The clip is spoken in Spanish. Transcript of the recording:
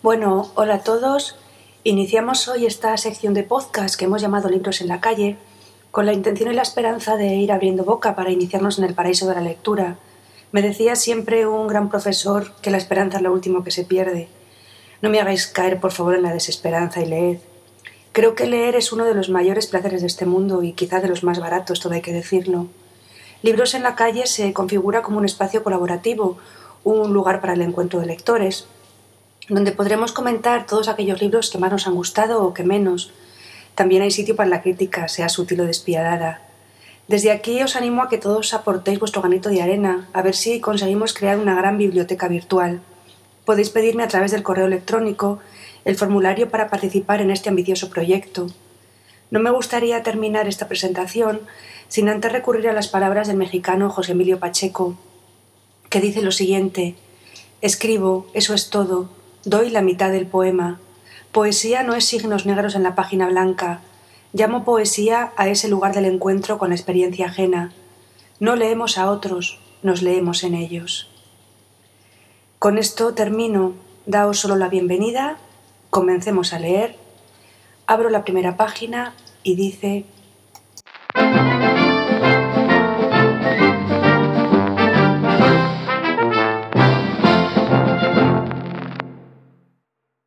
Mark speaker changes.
Speaker 1: Bueno, hola a todos. Iniciamos hoy esta sección de podcast que hemos llamado Libros en la calle, con la intención y la esperanza de ir abriendo boca para iniciarnos en el paraíso de la lectura. Me decía siempre un gran profesor que la esperanza es lo último que se pierde. No me hagáis caer, por favor, en la desesperanza y leed. Creo que leer es uno de los mayores placeres de este mundo y quizá de los más baratos, todo hay que decirlo. Libros en la calle se configura como un espacio colaborativo, un lugar para el encuentro de lectores, donde podremos comentar todos aquellos libros que más nos han gustado o que menos. También hay sitio para la crítica, sea sutil o despiadada. Desde aquí os animo a que todos aportéis vuestro granito de arena, a ver si conseguimos crear una gran biblioteca virtual. Podéis pedirme a través del correo electrónico el formulario para participar en este ambicioso proyecto. No me gustaría terminar esta presentación sin antes recurrir a las palabras del mexicano José Emilio Pacheco, que dice lo siguiente, escribo, eso es todo, doy la mitad del poema. Poesía no es signos negros en la página blanca. Llamo poesía a ese lugar del encuentro con la experiencia ajena. No leemos a otros, nos leemos en ellos. Con esto termino. Daos solo la bienvenida. Comencemos a leer. Abro la primera página y dice